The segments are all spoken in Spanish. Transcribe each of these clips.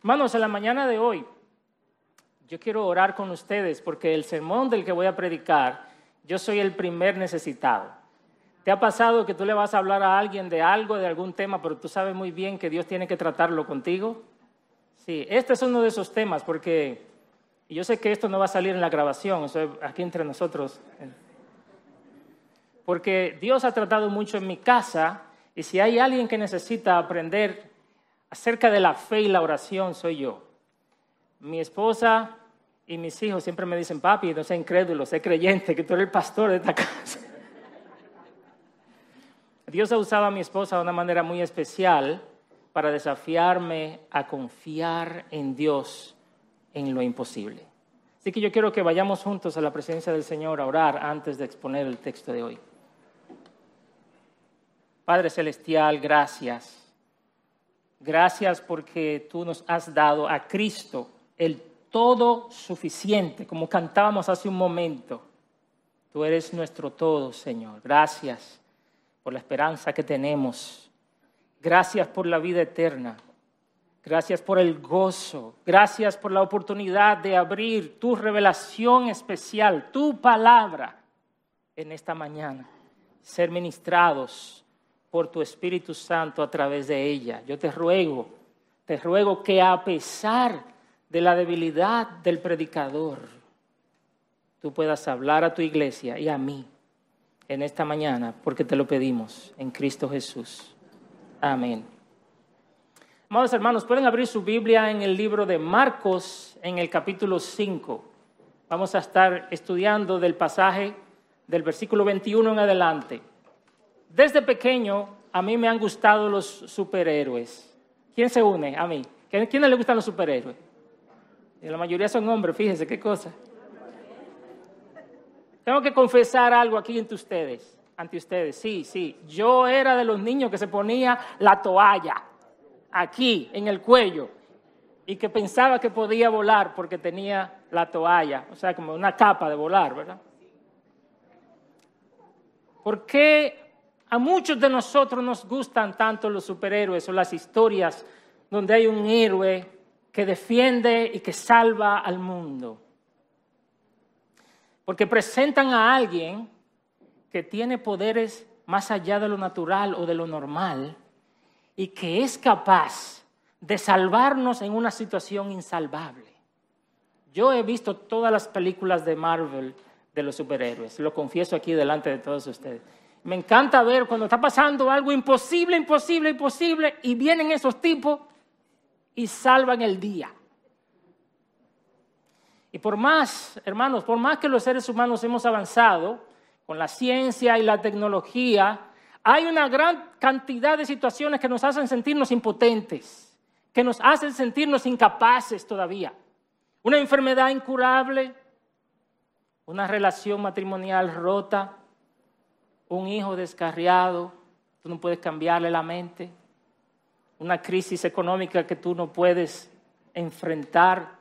Hermanos, en la mañana de hoy, yo quiero orar con ustedes porque el sermón del que voy a predicar, yo soy el primer necesitado. ¿Te ha pasado que tú le vas a hablar a alguien de algo, de algún tema, pero tú sabes muy bien que Dios tiene que tratarlo contigo? Sí, este es uno de esos temas porque yo sé que esto no va a salir en la grabación, eso aquí entre nosotros. Porque Dios ha tratado mucho en mi casa y si hay alguien que necesita aprender acerca de la fe y la oración soy yo. Mi esposa y mis hijos siempre me dicen, papi, no sé incrédulo, sé creyente, que tú eres el pastor de esta casa. Dios ha usado a mi esposa de una manera muy especial para desafiarme a confiar en Dios en lo imposible. Así que yo quiero que vayamos juntos a la presencia del Señor a orar antes de exponer el texto de hoy. Padre Celestial, gracias Gracias porque tú nos has dado a Cristo el todo suficiente, como cantábamos hace un momento. Tú eres nuestro todo, Señor. Gracias por la esperanza que tenemos. Gracias por la vida eterna. Gracias por el gozo. Gracias por la oportunidad de abrir tu revelación especial, tu palabra en esta mañana. Ser ministrados por tu Espíritu Santo a través de ella. Yo te ruego, te ruego que a pesar de la debilidad del predicador, tú puedas hablar a tu iglesia y a mí en esta mañana, porque te lo pedimos en Cristo Jesús. Amén. Amados hermanos, pueden abrir su Biblia en el libro de Marcos, en el capítulo 5. Vamos a estar estudiando del pasaje del versículo 21 en adelante. Desde pequeño a mí me han gustado los superhéroes. ¿Quién se une a mí? ¿Quién le gustan los superhéroes? la mayoría son hombres, fíjense qué cosa. Tengo que confesar algo aquí ante ustedes, ante ustedes. Sí, sí, yo era de los niños que se ponía la toalla aquí en el cuello y que pensaba que podía volar porque tenía la toalla, o sea, como una capa de volar, ¿verdad? ¿Por qué a muchos de nosotros nos gustan tanto los superhéroes o las historias donde hay un héroe que defiende y que salva al mundo. Porque presentan a alguien que tiene poderes más allá de lo natural o de lo normal y que es capaz de salvarnos en una situación insalvable. Yo he visto todas las películas de Marvel de los superhéroes, lo confieso aquí delante de todos ustedes. Me encanta ver cuando está pasando algo imposible, imposible, imposible, y vienen esos tipos y salvan el día. Y por más, hermanos, por más que los seres humanos hemos avanzado con la ciencia y la tecnología, hay una gran cantidad de situaciones que nos hacen sentirnos impotentes, que nos hacen sentirnos incapaces todavía. Una enfermedad incurable, una relación matrimonial rota, un hijo descarriado, tú no puedes cambiarle la mente, una crisis económica que tú no puedes enfrentar,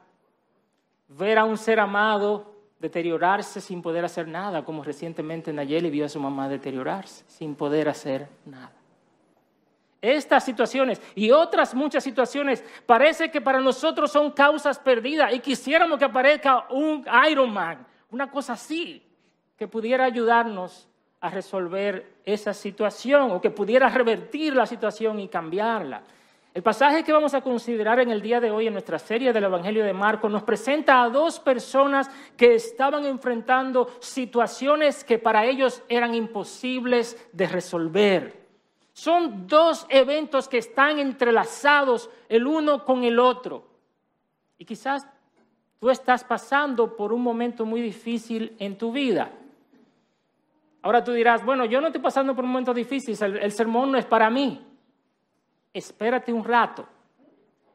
ver a un ser amado deteriorarse sin poder hacer nada, como recientemente Nayeli vio a su mamá deteriorarse sin poder hacer nada. Estas situaciones y otras muchas situaciones parece que para nosotros son causas perdidas y quisiéramos que aparezca un Iron Man, una cosa así, que pudiera ayudarnos a resolver esa situación o que pudiera revertir la situación y cambiarla. El pasaje que vamos a considerar en el día de hoy en nuestra serie del Evangelio de Marcos nos presenta a dos personas que estaban enfrentando situaciones que para ellos eran imposibles de resolver. Son dos eventos que están entrelazados el uno con el otro. Y quizás tú estás pasando por un momento muy difícil en tu vida. Ahora tú dirás, bueno, yo no estoy pasando por un momento difícil, el, sermón no es para mí. Espérate un rato,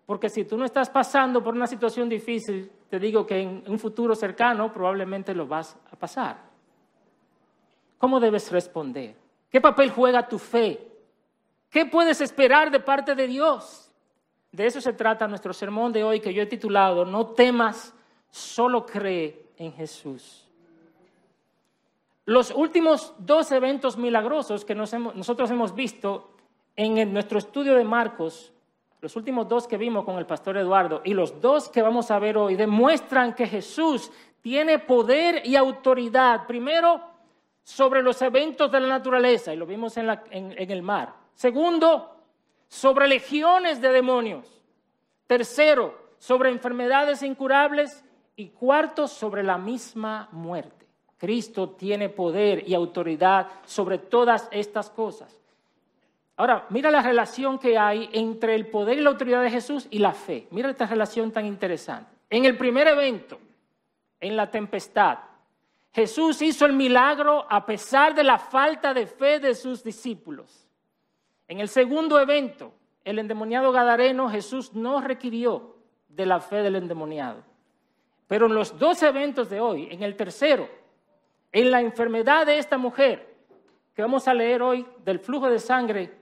porque si tú no estás pasando por una situación difícil, te digo que en un futuro cercano probablemente lo vas a pasar. ¿Cómo debes responder? ¿Qué papel juega tu fe? ¿Qué puedes esperar de parte de Dios? De eso se trata nuestro sermón de hoy que yo he titulado No temas, solo cree en Jesús. Los últimos dos eventos milagrosos que nosotros hemos visto en nuestro estudio de Marcos, los últimos dos que vimos con el pastor Eduardo y los dos que vamos a ver hoy demuestran que Jesús tiene poder y autoridad, primero, sobre los eventos de la naturaleza, y lo vimos en, en el mar. Segundo, sobre legiones de demonios. Tercero, sobre enfermedades incurables. Y cuarto, sobre la misma muerte. Cristo tiene poder y autoridad sobre todas estas cosas. Ahora, mira la relación que hay entre el poder y la autoridad de Jesús y la fe. Mira esta relación tan interesante. En el primer evento, en la tempestad, Jesús hizo el milagro a pesar de la falta de fe de sus discípulos. En el segundo evento, el endemoniado Gadareno, Jesús no requirió de la fe del endemoniado. Pero en los dos eventos de hoy, en el tercero, en la enfermedad de esta mujer, que vamos a leer hoy del flujo de sangre,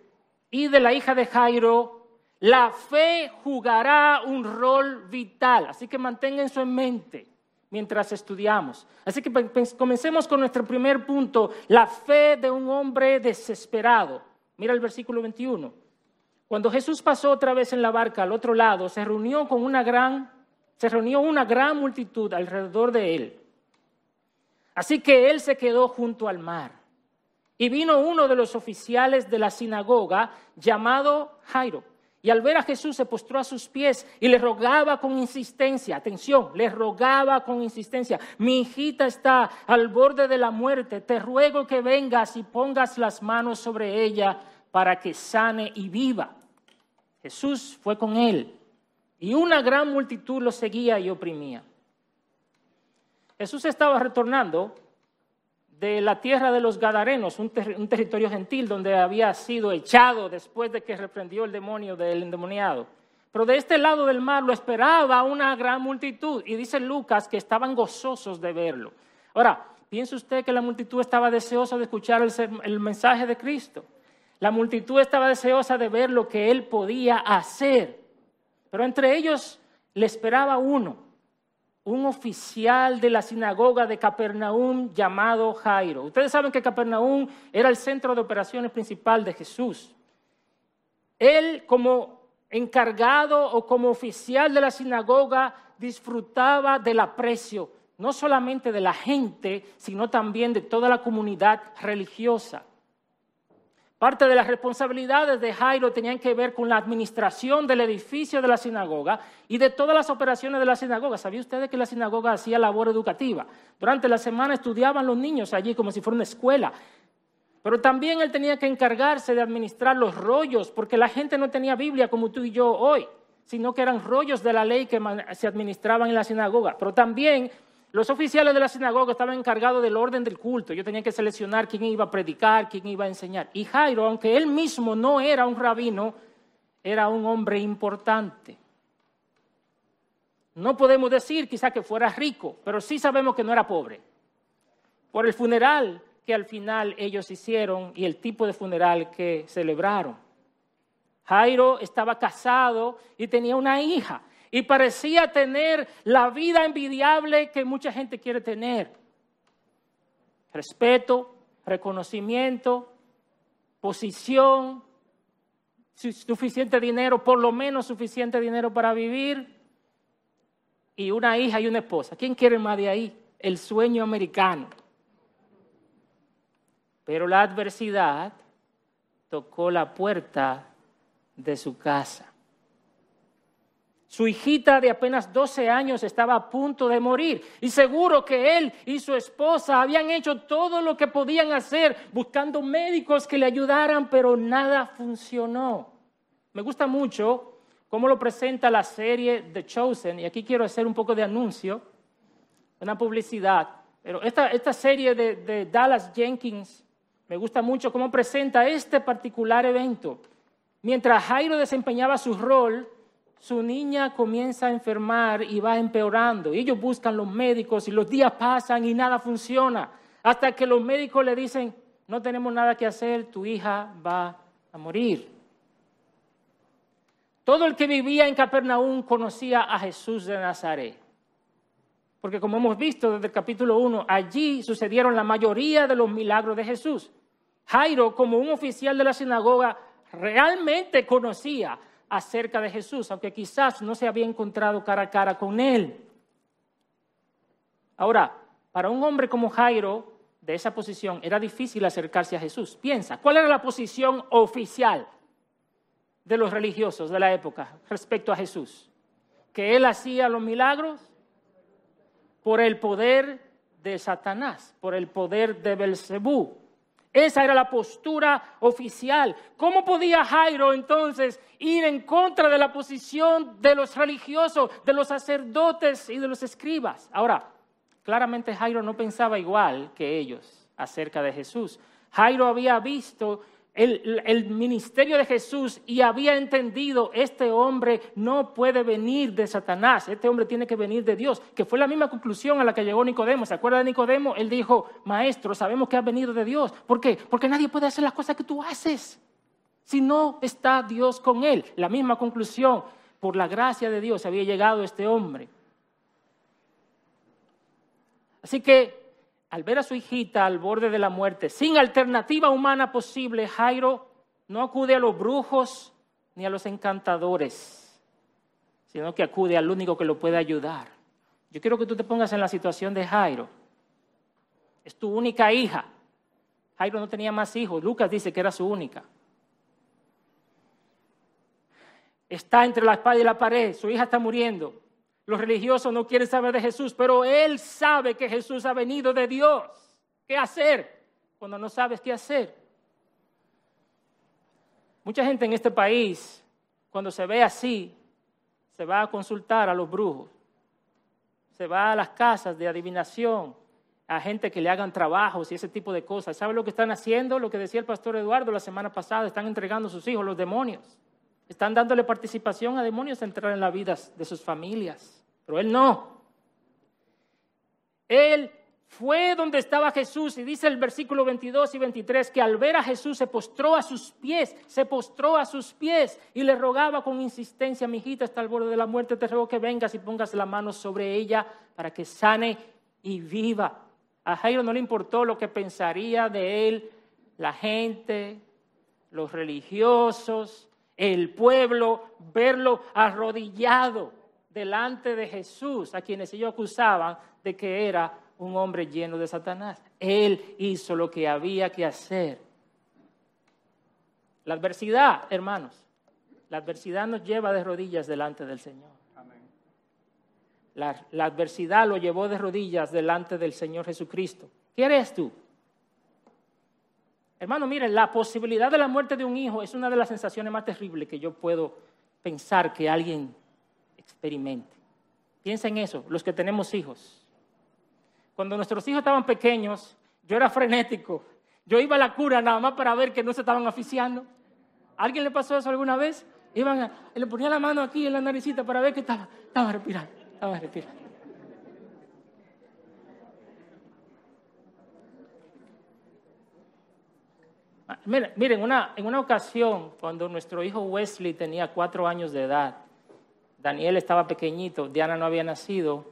y de la hija de Jairo, la fe jugará un rol vital. Así que mantengan eso en mente mientras estudiamos. Así que comencemos con nuestro primer punto, la fe de un hombre desesperado. Mira el versículo 21. Cuando Jesús pasó otra vez en la barca al otro lado, se reunió con una gran se reunió una gran multitud alrededor de él. Así que él se quedó junto al mar. Y vino uno de los oficiales de la sinagoga llamado Jairo. Y al ver a Jesús se postró a sus pies y le rogaba con insistencia, atención, le rogaba con insistencia, mi hijita está al borde de la muerte, te ruego que vengas y pongas las manos sobre ella para que sane y viva. Jesús fue con él y una gran multitud lo seguía y oprimía. Jesús estaba retornando de la tierra de los Gadarenos, un, territorio gentil donde había sido echado después de que reprendió el demonio del endemoniado. Pero de este lado del mar lo esperaba una gran multitud y dice Lucas que estaban gozosos de verlo. Ahora, ¿piensa usted que la multitud estaba deseosa de escuchar el mensaje de Cristo? La multitud estaba deseosa de ver lo que él podía hacer. Pero entre ellos le esperaba uno, un oficial de la sinagoga de Capernaum llamado Jairo. Ustedes saben que Capernaum era el centro de operaciones principal de Jesús. Él como encargado o como oficial de la sinagoga disfrutaba del aprecio, no solamente de la gente, sino también de toda la comunidad religiosa. Parte de las responsabilidades de Jairo tenían que ver con la administración del edificio de la sinagoga y de todas las operaciones de la sinagoga. ¿Sabía usted que la sinagoga hacía labor educativa? Durante la semana estudiaban los niños allí como si fuera una escuela. Pero también él tenía que encargarse de administrar los rollos, porque la gente no tenía Biblia como tú y yo hoy, sino que eran rollos de la ley que se administraban en la sinagoga. Pero también los oficiales de la sinagoga estaban encargados del orden del culto. Yo tenía que seleccionar quién iba a predicar, quién iba a enseñar. Y Jairo, aunque él mismo no era un rabino, era un hombre importante. No podemos decir quizá que fuera rico, pero sí sabemos que no era pobre. Por el funeral que al final ellos hicieron y el tipo de funeral que celebraron. Jairo estaba casado y tenía una hija y parecía tener la vida envidiable que mucha gente quiere tener. Respeto, reconocimiento, posición, suficiente dinero, por lo menos suficiente dinero para vivir, y una hija y una esposa. ¿Quién quiere más de ahí? El sueño americano. Pero la adversidad tocó la puerta de su casa. Su hijita de apenas 12 años estaba a punto de morir y seguro que él y su esposa habían hecho todo lo que podían hacer buscando médicos que le ayudaran, pero nada funcionó. Me gusta mucho cómo lo presenta la serie The Chosen y aquí quiero hacer un poco de anuncio, una publicidad. Pero esta, esta serie de, de Dallas Jenkins me gusta mucho cómo presenta este particular evento. Mientras Jairo desempeñaba su rol, su niña comienza a enfermar y va empeorando. Ellos buscan los médicos y los días pasan y nada funciona. Hasta que los médicos le dicen, no tenemos nada que hacer, tu hija va a morir. Todo el que vivía en Capernaum conocía a Jesús de Nazaret. Porque como hemos visto desde el capítulo 1, allí sucedieron la mayoría de los milagros de Jesús. Jairo, como un oficial de la sinagoga, realmente conocía acerca de Jesús, aunque quizás no se había encontrado cara a cara con él. Ahora, para un hombre como Jairo, de esa posición, era difícil acercarse a Jesús. Piensa, ¿cuál era la posición oficial de los religiosos de la época respecto a Jesús? Que él hacía los milagros por el poder de Satanás, por el poder de Belcebú. Esa era la postura oficial. ¿Cómo podía Jairo entonces ir en contra de la posición de los religiosos, de los sacerdotes y de los escribas? Ahora, claramente Jairo no pensaba igual que ellos acerca de Jesús. Jairo había visto el, ministerio de Jesús y había entendido, este hombre no puede venir de Satanás, este hombre tiene que venir de Dios, que fue la misma conclusión a la que llegó Nicodemo. ¿Se acuerda de Nicodemo? Él dijo, maestro, sabemos que ha venido de Dios. ¿Por qué? Porque nadie puede hacer las cosas que tú haces si no está Dios con él. La misma conclusión, por la gracia de Dios había llegado este hombre. Así que al ver a su hijita al borde de la muerte, sin alternativa humana posible, Jairo no acude a los brujos ni a los encantadores, sino que acude al único que lo puede ayudar. Yo quiero que tú te pongas en la situación de Jairo. Es tu única hija. Jairo no tenía más hijos. Lucas dice que era su única. Está entre la espada y la pared. Su hija está muriendo. Los religiosos no quieren saber de Jesús, pero él sabe que Jesús ha venido de Dios. ¿Qué hacer cuando no sabes qué hacer? Mucha gente en este país, cuando se ve así, se va a consultar a los brujos, se va a las casas de adivinación, a gente que le hagan trabajos y ese tipo de cosas. ¿Sabe lo que están haciendo? Lo que decía el pastor Eduardo la semana pasada, están entregando a sus hijos los demonios. Están dándole participación a demonios a entrar en la vida de sus familias. Pero él no. Él fue donde estaba Jesús y dice el versículo 22 y 23 que al ver a Jesús se postró a sus pies, se postró a sus pies y le rogaba con insistencia, mi hijita está al borde de la muerte, te ruego que vengas y pongas la mano sobre ella para que sane y viva. A Jairo no le importó lo que pensaría de él la gente, los religiosos, el pueblo, verlo arrodillado delante de Jesús, a quienes ellos acusaban de que era un hombre lleno de Satanás. Él hizo lo que había que hacer. La adversidad, hermanos, la adversidad nos lleva de rodillas delante del Señor. La, la, adversidad lo llevó de rodillas delante del Señor Jesucristo. ¿Qué eres tú? Hermano, miren, la posibilidad de la muerte de un hijo es una de las sensaciones más terribles que yo puedo pensar que alguien experimente. Piensa en eso, los que tenemos hijos. Cuando nuestros hijos estaban pequeños, yo era frenético. Yo iba a la cura nada más para ver que no se estaban aficiando. ¿Alguien le pasó eso alguna vez? Iban le ponía la mano aquí en la naricita para ver que estaba, estaba respirando, estaba respirando. Miren, una, en una ocasión, cuando nuestro hijo Wesley tenía cuatro años de edad, Daniel estaba pequeñito, Diana no había nacido.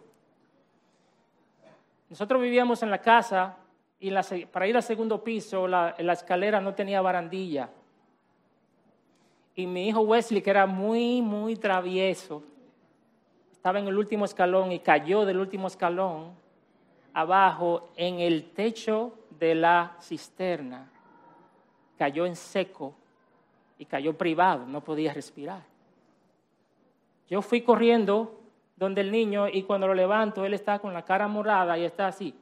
Nosotros vivíamos en la casa y para ir al segundo piso la, la escalera no tenía barandilla. Y mi hijo Wesley, que era muy, muy travieso, estaba en el último escalón y cayó del último escalón abajo en el techo de la cisterna cayó en seco y cayó privado, no podía respirar. Yo fui corriendo donde el niño y cuando lo levanto, él está con la cara morada y está así.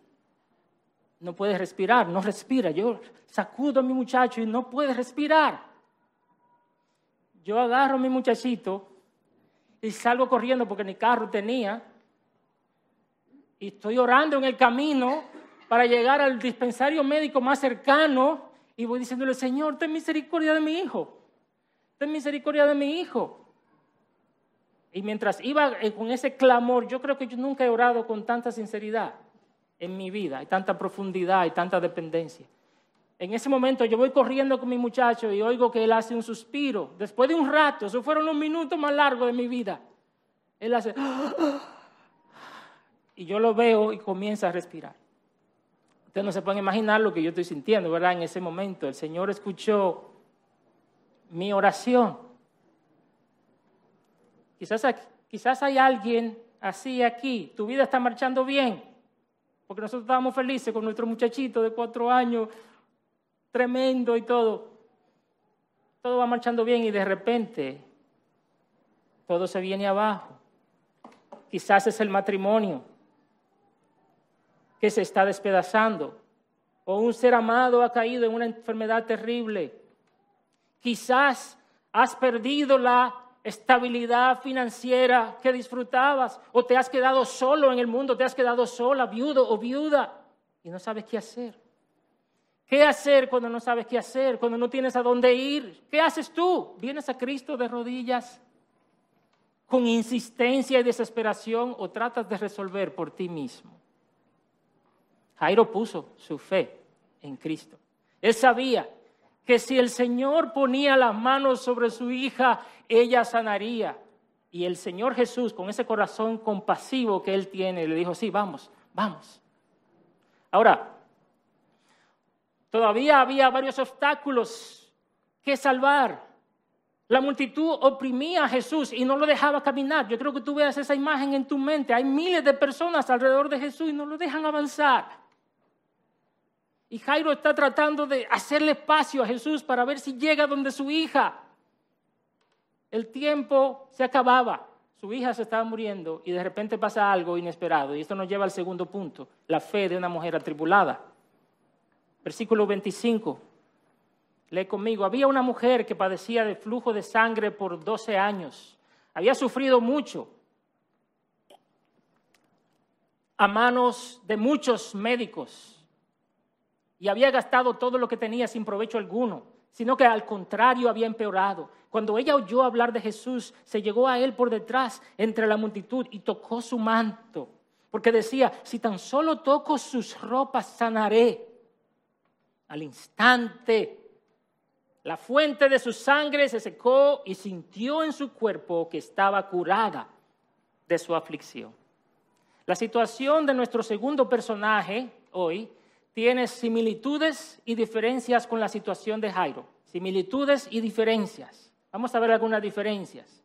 No puede respirar, no respira. Yo sacudo a mi muchacho y no puede respirar. Yo agarro a mi muchachito y salgo corriendo porque mi carro tenía. Y estoy orando en el camino para llegar al dispensario médico más cercano y voy diciéndole, Señor, ten misericordia de mi hijo. Ten misericordia de mi hijo. Y mientras iba eh, con ese clamor, yo creo que yo nunca he orado con tanta sinceridad en mi vida, y tanta profundidad y tanta dependencia. En ese momento yo voy corriendo con mi muchacho y oigo que él hace un suspiro. Después de un rato, esos fueron los minutos más largos de mi vida. Él hace... Y yo lo veo y comienza a respirar. Ustedes no se pueden imaginar lo que yo estoy sintiendo, ¿verdad? En ese momento el Señor escuchó mi oración. Quizás, hay alguien así aquí, tu vida está marchando bien, porque nosotros estábamos felices con nuestro muchachito de cuatro años, tremendo y todo. Todo va marchando bien y de repente todo se viene abajo. Quizás es el matrimonio que se está despedazando, o un ser amado ha caído en una enfermedad terrible. Quizás has perdido la estabilidad financiera que disfrutabas, o te has quedado solo en el mundo, te has quedado sola, viudo o viuda, y no sabes qué hacer. ¿Qué hacer cuando no sabes qué hacer? Cuando no tienes a dónde ir. ¿Qué haces tú? ¿Vienes a Cristo de rodillas con insistencia y desesperación o tratas de resolver por ti mismo? Jairo puso su fe en Cristo. Él sabía que si el Señor ponía las manos sobre su hija, ella sanaría. Y el Señor Jesús, con ese corazón compasivo que él tiene, le dijo, sí, vamos, vamos. Ahora, todavía había varios obstáculos que salvar. La multitud oprimía a Jesús y no lo dejaba caminar. Yo creo que tú veas esa imagen en tu mente. Hay miles de personas alrededor de Jesús y no lo dejan avanzar. Y Jairo está tratando de hacerle espacio a Jesús para ver si llega donde su hija. El tiempo se acababa, su hija se estaba muriendo y de repente pasa algo inesperado. Y esto nos lleva al segundo punto, la fe de una mujer atribulada. Versículo 25. Lee conmigo. Había una mujer que padecía de flujo de sangre por 12 años. Había sufrido mucho a manos de muchos médicos y había gastado todo lo que tenía sin provecho alguno, sino que al contrario había empeorado. Cuando ella oyó hablar de Jesús, se llegó a él por detrás entre la multitud y tocó su manto, porque decía, si tan solo toco sus ropas, sanaré. Al instante, la fuente de su sangre se secó y sintió en su cuerpo que estaba curada de su aflicción. La situación de nuestro segundo personaje hoy tiene similitudes y diferencias con la situación de Jairo. Similitudes y diferencias. Vamos a ver algunas diferencias.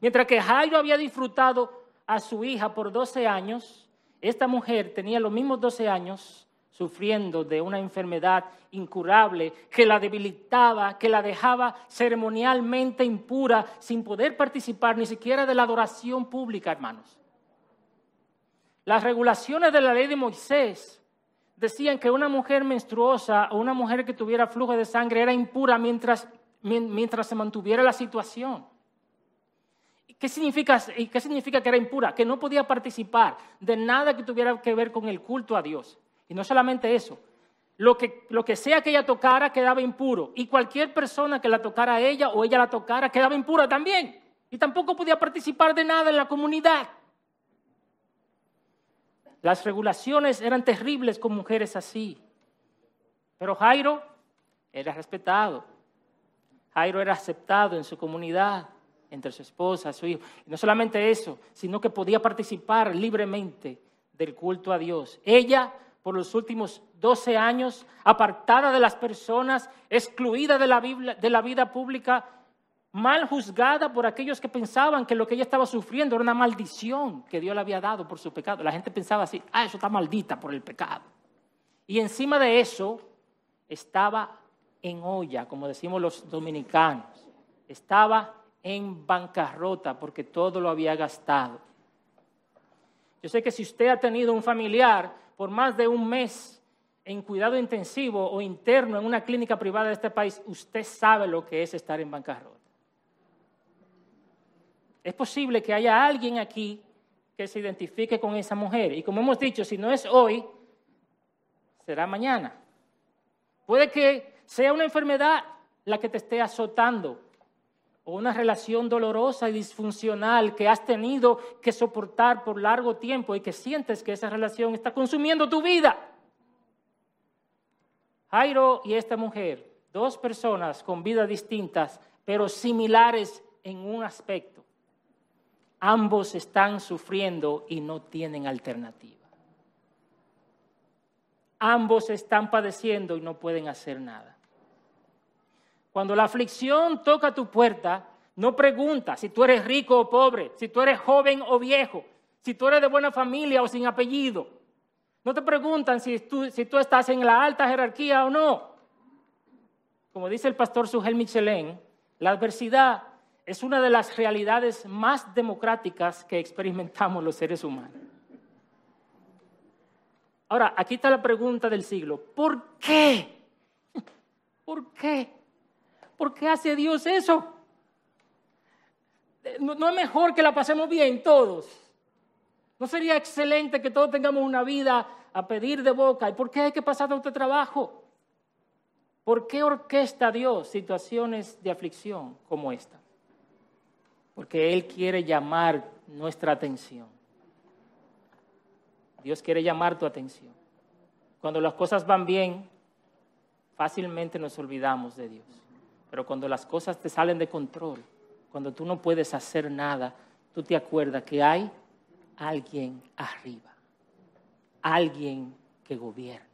Mientras que Jairo había disfrutado a su hija por 12 años, esta mujer tenía los mismos 12 años sufriendo de una enfermedad incurable que la debilitaba, que la dejaba ceremonialmente impura, sin poder participar ni siquiera de la adoración pública, hermanos. Las regulaciones de la ley de Moisés decían que una mujer menstruosa o una mujer que tuviera flujo de sangre era impura mientras, mientras se mantuviera la situación. ¿Qué significa, ¿Qué significa que era impura? Que no podía participar de nada que tuviera que ver con el culto a Dios. Y no solamente eso, lo que, lo que sea que ella tocara quedaba impuro. Y cualquier persona que la tocara a ella o ella la tocara quedaba impura también. Y tampoco podía participar de nada en la comunidad. Las regulaciones eran terribles con mujeres así. Pero Jairo era respetado. Jairo era aceptado en su comunidad, entre su esposa, su hijo. Y no solamente eso, sino que podía participar libremente del culto a Dios. Ella, por los últimos 12 años, apartada de las personas, excluida de la, de la vida pública, mal juzgada por aquellos que pensaban que lo que ella estaba sufriendo era una maldición que Dios le había dado por su pecado. La gente pensaba así, ah, eso está maldita por el pecado. Y encima de eso estaba en olla, como decimos los dominicanos. Estaba en bancarrota porque todo lo había gastado. Yo sé que si usted ha tenido un familiar por más de un mes en cuidado intensivo o interno en una clínica privada de este país, usted sabe lo que es estar en bancarrota. Es posible que haya alguien aquí que se identifique con esa mujer. Y como hemos dicho, si no es hoy, será mañana. Puede que sea una enfermedad la que te esté azotando o una relación dolorosa y disfuncional que has tenido que soportar por largo tiempo y que sientes que esa relación está consumiendo tu vida. Jairo y esta mujer, dos personas con vidas distintas, pero similares en un aspecto. Ambos están sufriendo y no tienen alternativa. Ambos están padeciendo y no pueden hacer nada. Cuando la aflicción toca tu puerta, no pregunta si tú eres rico o pobre, si tú eres joven o viejo, si tú eres de buena familia o sin apellido. No te preguntan si tú, si tú estás en la alta jerarquía o no. Como dice el pastor Sugel Michelin, la adversidad es una de las realidades más democráticas que experimentamos los seres humanos. Ahora, aquí está la pregunta del siglo. ¿Por qué? ¿Por qué? ¿Por qué hace Dios eso? ¿No, es mejor que la pasemos bien todos? ¿No sería excelente que todos tengamos una vida a pedir de boca? ¿Y por qué hay que pasar tanto trabajo? ¿Por qué orquesta Dios situaciones de aflicción como esta? Porque Él quiere llamar nuestra atención. Dios quiere llamar tu atención. Cuando las cosas van bien, fácilmente nos olvidamos de Dios. Pero cuando las cosas te salen de control, cuando tú no puedes hacer nada, tú te acuerdas que hay alguien arriba, alguien que gobierna.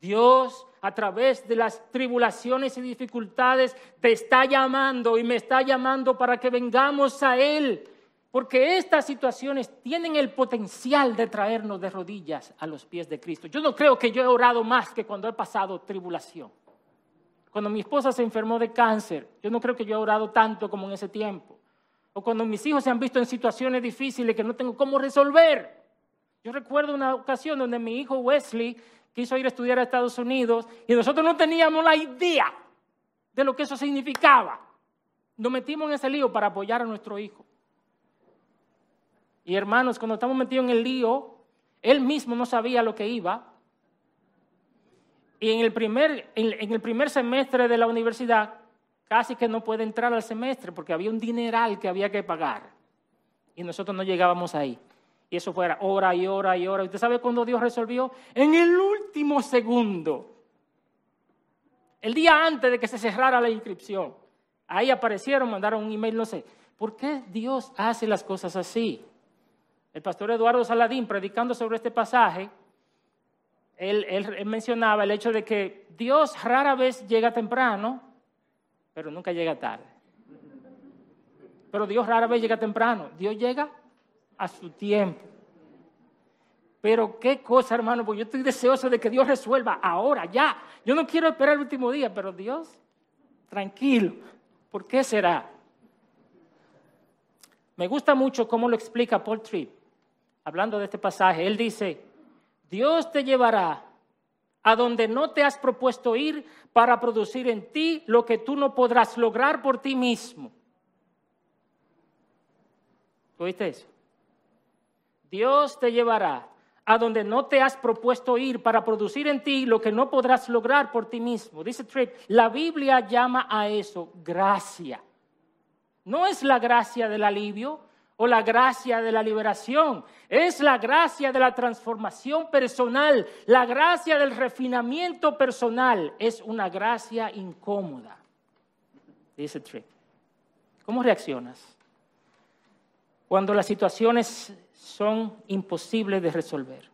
Dios a través de las tribulaciones y dificultades te está llamando y me está llamando para que vengamos a Él. Porque estas situaciones tienen el potencial de traernos de rodillas a los pies de Cristo. Yo no creo que yo he orado más que cuando he pasado tribulación. Cuando mi esposa se enfermó de cáncer, yo no creo que yo he orado tanto como en ese tiempo. O cuando mis hijos se han visto en situaciones difíciles que no tengo cómo resolver. Yo recuerdo una ocasión donde mi hijo Wesley quiso ir a estudiar a Estados Unidos y nosotros no teníamos la idea de lo que eso significaba. Nos metimos en ese lío para apoyar a nuestro hijo. Y hermanos, cuando estamos metidos en el lío, él mismo no sabía lo que iba. Y en el primer, en, el primer semestre de la universidad, casi que no puede entrar al semestre porque había un dineral que había que pagar. Y nosotros no llegábamos ahí. Y eso fuera hora y hora y hora. ¿Usted sabe cuándo Dios resolvió? En el último segundo. El día antes de que se cerrara la inscripción. Ahí aparecieron, mandaron un email, no sé. ¿Por qué Dios hace las cosas así? El pastor Eduardo Saladín, predicando sobre este pasaje, él, él, mencionaba el hecho de que Dios rara vez llega temprano, pero nunca llega tarde. Pero Dios rara vez llega temprano. Dios llega a su tiempo. Pero qué cosa, hermano, porque yo estoy deseoso de que Dios resuelva ahora, ya. Yo no quiero esperar el último día, pero Dios, tranquilo. ¿Por qué será? Me gusta mucho cómo lo explica Paul Tripp, hablando de este pasaje. Él dice, Dios te llevará a donde no te has propuesto ir para producir en ti lo que tú no podrás lograr por ti mismo. ¿Oíste eso? Dios te llevará a donde no te has propuesto ir para producir en ti lo que no podrás lograr por ti mismo. Dice Tripp, la Biblia llama a eso gracia. No es la gracia del alivio o la gracia de la liberación, es la gracia de la transformación personal, la gracia del refinamiento personal, es una gracia incómoda. Dice Tripp. ¿Cómo reaccionas? Cuando las situaciones son imposibles de resolver.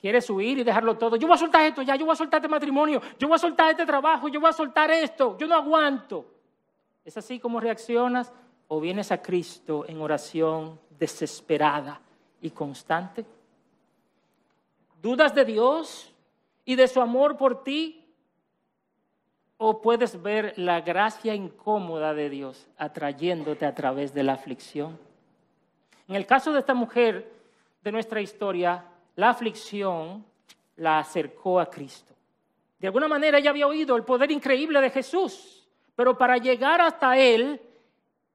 Quieres huir y dejarlo todo. Yo voy a soltar esto ya, yo voy a soltar este matrimonio, yo voy a soltar este trabajo, yo voy a soltar esto, yo no aguanto. ¿Es así como reaccionas o vienes a Cristo en oración desesperada y constante? ¿Dudas de Dios y de su amor por ti? ¿O puedes ver la gracia incómoda de Dios atrayéndote a través de la aflicción? En el caso de esta mujer de nuestra historia, la aflicción la acercó a Cristo. De alguna manera ella había oído el poder increíble de Jesús, pero para llegar hasta Él,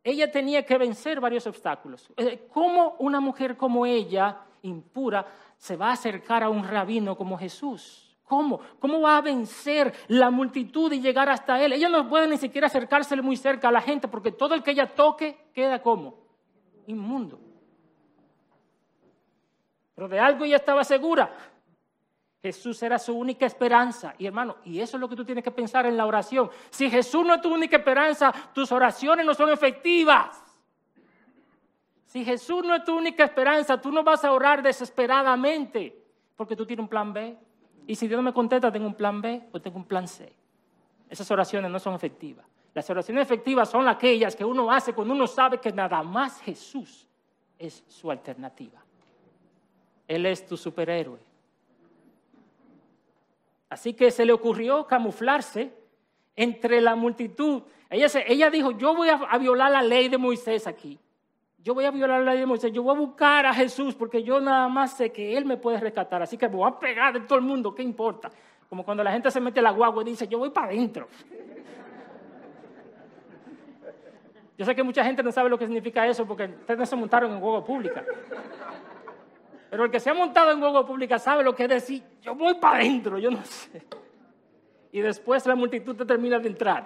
ella tenía que vencer varios obstáculos. Eh, ¿Cómo una mujer como ella, impura, se va a acercar a un rabino como Jesús? ¿Cómo? ¿Cómo va a vencer la multitud y llegar hasta Él? Ella no puede ni siquiera acercársele muy cerca a la gente porque todo el que ella toque queda como inmundo. De algo ella estaba segura. Jesús era su única esperanza. Y hermano, y eso es lo que tú tienes que pensar en la oración. Si Jesús no es tu única esperanza, tus oraciones no son efectivas. Si Jesús no es tu única esperanza, tú no vas a orar desesperadamente porque tú tienes un plan B. Y si Dios no me contesta, tengo un plan B o tengo un plan C. Esas oraciones no son efectivas. Las oraciones efectivas son aquellas que uno hace cuando uno sabe que nada más Jesús es su alternativa. Él es tu superhéroe. Así que se le ocurrió camuflarse entre la multitud. Ella, dijo, yo voy a, violar la ley de Moisés aquí. Yo voy a violar la ley de Moisés. Yo voy a buscar a Jesús porque yo nada más sé que Él me puede rescatar. Así que voy a pegar de todo el mundo. ¿Qué importa? Como cuando la gente se mete la guagua y dice, yo voy para adentro. Yo sé que mucha gente no sabe lo que significa eso porque ustedes no se montaron en guagua pública. Pero el que se ha montado en huevo pública sabe lo que es decir, yo voy para adentro, yo no sé. Y después la multitud te termina de entrar.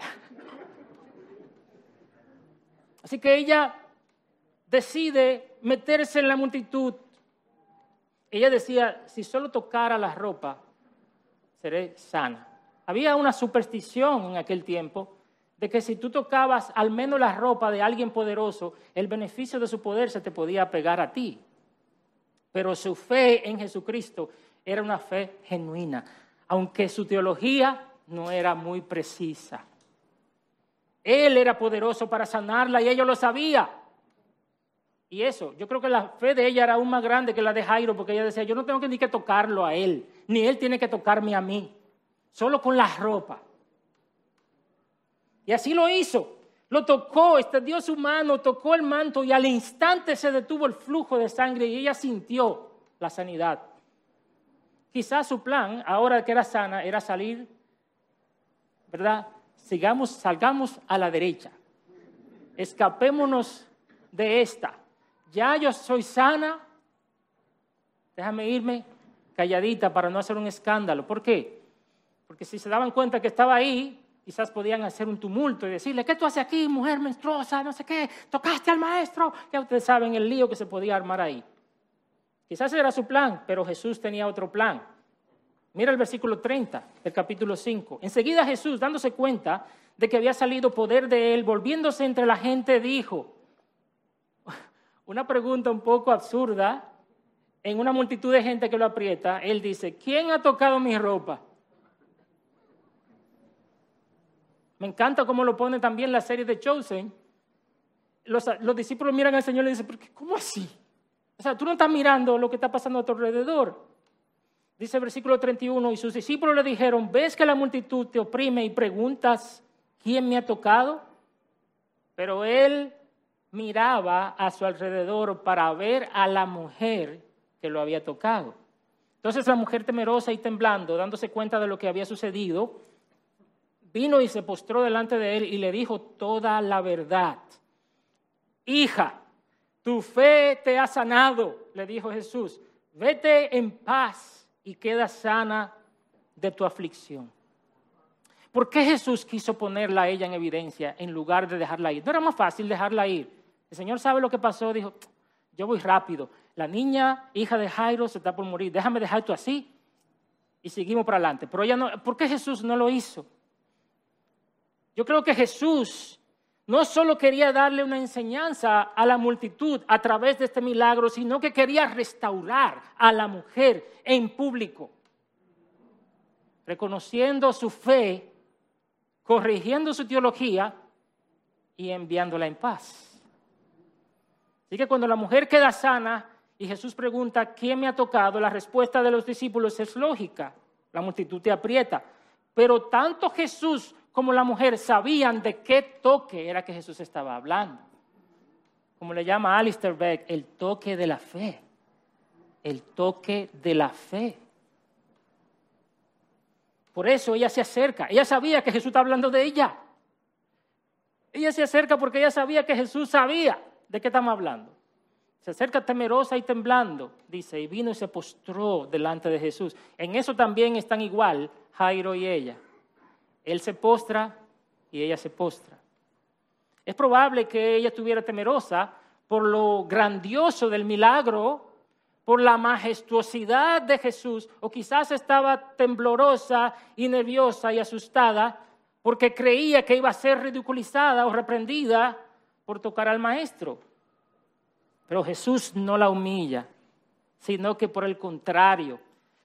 Así que ella decide meterse en la multitud. Ella decía, si solo tocara la ropa, seré sana. Había una superstición en aquel tiempo de que si tú tocabas al menos la ropa de alguien poderoso, el beneficio de su poder se te podía pegar a ti pero su fe en Jesucristo era una fe genuina, aunque su teología no era muy precisa. Él era poderoso para sanarla y ella lo sabía. Y eso, yo creo que la fe de ella era aún más grande que la de Jairo, porque ella decía, yo no tengo que ni que tocarlo a él, ni él tiene que tocarme a mí, solo con la ropa. Y así lo hizo. Lo tocó, extendió su mano, tocó el manto y al instante se detuvo el flujo de sangre y ella sintió la sanidad. Quizás su plan, ahora que era sana, era salir, ¿verdad? Sigamos, salgamos a la derecha. Escapémonos de esta. Ya yo soy sana. Déjame irme calladita para no hacer un escándalo. ¿Por qué? Porque si se daban cuenta que estaba ahí, quizás podían hacer un tumulto y decirle, ¿qué tú haces aquí, mujer menstruosa? No sé qué, tocaste al maestro. Ya ustedes saben el lío que se podía armar ahí. Quizás era su plan, pero Jesús tenía otro plan. Mira el versículo 30 del capítulo 5. Enseguida Jesús, dándose cuenta de que había salido poder de él, volviéndose entre la gente, dijo, una pregunta un poco absurda, en una multitud de gente que lo aprieta, él dice, ¿quién ha tocado mi ropa? Me encanta cómo lo pone también la serie de Chosen. Los, discípulos miran al Señor y dicen, ¿cómo así? O sea, tú no estás mirando lo que está pasando a tu alrededor. Dice el versículo 31, y sus discípulos le dijeron, ¿ves que la multitud te oprime y preguntas, ¿quién me ha tocado? Pero él miraba a su alrededor para ver a la mujer que lo había tocado. Entonces la mujer temerosa y temblando, dándose cuenta de lo que había sucedido, vino y se postró delante de él y le dijo toda la verdad. Hija, tu fe te ha sanado, le dijo Jesús. Vete en paz y queda sana de tu aflicción. ¿Por qué Jesús quiso ponerla a ella en evidencia en lugar de dejarla ir? No era más fácil dejarla ir. El Señor sabe lo que pasó, dijo, yo voy rápido. La niña, hija de Jairo, se está por morir. Déjame dejar esto así y seguimos para adelante. Pero ella no, ¿por qué Jesús no lo hizo? Yo creo que Jesús no solo quería darle una enseñanza a la multitud a través de este milagro, sino que quería restaurar a la mujer en público, reconociendo su fe, corrigiendo su teología y enviándola en paz. Así que cuando la mujer queda sana y Jesús pregunta, ¿quién me ha tocado? La respuesta de los discípulos es lógica. La multitud te aprieta. Pero tanto Jesús como la mujer sabían de qué toque era que Jesús estaba hablando. Como le llama Alistair Beck, el toque de la fe. El toque de la fe. Por eso ella se acerca. Ella sabía que Jesús está hablando de ella. Ella se acerca porque ella sabía que Jesús sabía de qué estamos hablando. Se acerca temerosa y temblando, dice, y vino y se postró delante de Jesús. En eso también están igual Jairo y ella. Él se postra y ella se postra. Es probable que ella estuviera temerosa por lo grandioso del milagro, por la majestuosidad de Jesús, o quizás estaba temblorosa y nerviosa y asustada porque creía que iba a ser ridiculizada o reprendida por tocar al maestro. Pero Jesús no la humilla, sino que por el contrario,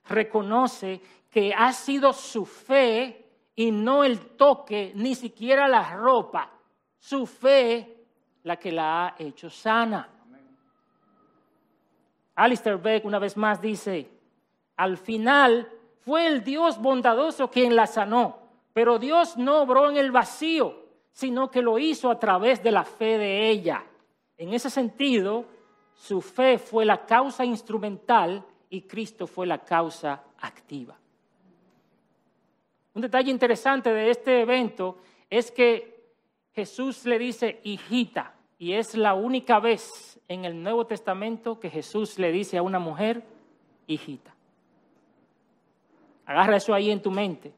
reconoce que ha sido su fe y no el toque, ni siquiera la ropa. Su fe la que la ha hecho sana. Alistair Beck una vez más dice, al final fue el Dios bondadoso quien la sanó, pero Dios no obró en el vacío, sino que lo hizo a través de la fe de ella. En ese sentido, su fe fue la causa instrumental y Cristo fue la causa activa. Un detalle interesante de este evento es que Jesús le dice hijita, y es la única vez en el Nuevo Testamento que Jesús le dice a una mujer hijita. Agarra eso ahí en tu mente.